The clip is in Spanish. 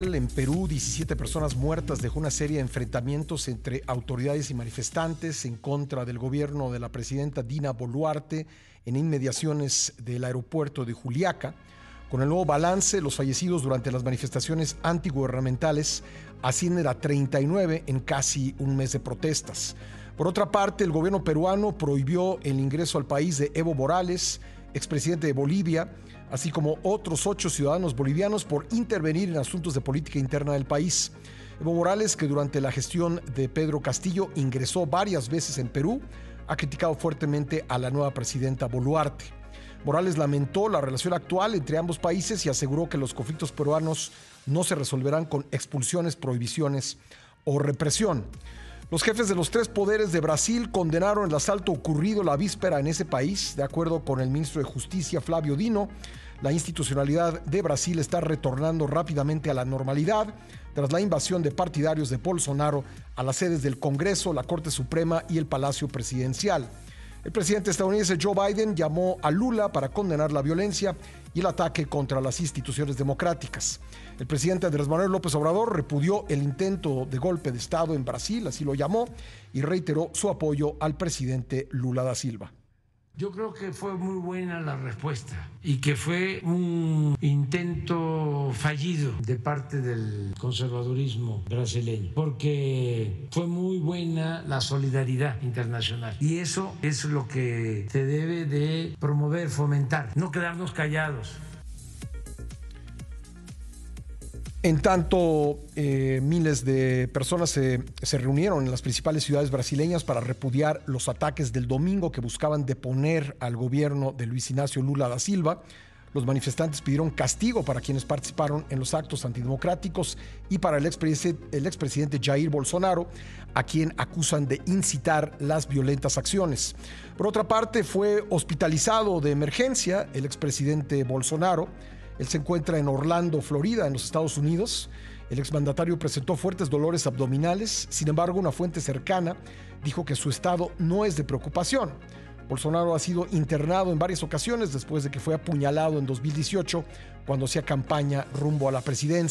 En Perú, 17 personas muertas dejó una serie de enfrentamientos entre autoridades y manifestantes en contra del gobierno de la presidenta Dina Boluarte en inmediaciones del aeropuerto de Juliaca. Con el nuevo balance, los fallecidos durante las manifestaciones antigubernamentales ascienden a 39 en casi un mes de protestas. Por otra parte, el gobierno peruano prohibió el ingreso al país de Evo Morales, expresidente de Bolivia, así como otros ocho ciudadanos bolivianos por intervenir en asuntos de política interna del país. Evo Morales, que durante la gestión de Pedro Castillo ingresó varias veces en Perú, ha criticado fuertemente a la nueva presidenta Boluarte. Morales lamentó la relación actual entre ambos países y aseguró que los conflictos peruanos no se resolverán con expulsiones, prohibiciones o represión. Los jefes de los tres poderes de Brasil condenaron el asalto ocurrido la víspera en ese país. De acuerdo con el ministro de Justicia, Flavio Dino, la institucionalidad de Brasil está retornando rápidamente a la normalidad tras la invasión de partidarios de Bolsonaro a las sedes del Congreso, la Corte Suprema y el Palacio Presidencial. El presidente estadounidense Joe Biden llamó a Lula para condenar la violencia y el ataque contra las instituciones democráticas. El presidente Andrés Manuel López Obrador repudió el intento de golpe de Estado en Brasil, así lo llamó, y reiteró su apoyo al presidente Lula da Silva. Yo creo que fue muy buena la respuesta y que fue un intento fallido de parte del conservadurismo brasileño, porque fue muy buena la solidaridad internacional y eso es lo que se debe de promover, fomentar, no quedarnos callados. En tanto, eh, miles de personas se, se, reunieron en las principales ciudades brasileñas para repudiar los ataques del domingo que buscaban deponer al gobierno de Luis Ignacio Lula da Silva. Los manifestantes pidieron castigo para quienes participaron en los actos antidemocráticos y para el el expresidente Jair Bolsonaro, a quien acusan de incitar las violentas acciones. Por otra parte, fue hospitalizado de emergencia el expresidente Bolsonaro él se encuentra en Orlando, Florida, en los Estados Unidos. El exmandatario presentó fuertes dolores abdominales, sin embargo una fuente cercana dijo que su estado no es de preocupación. Bolsonaro ha sido internado en varias ocasiones después de que fue apuñalado en 2018 cuando hacía campaña rumbo a la presidencia.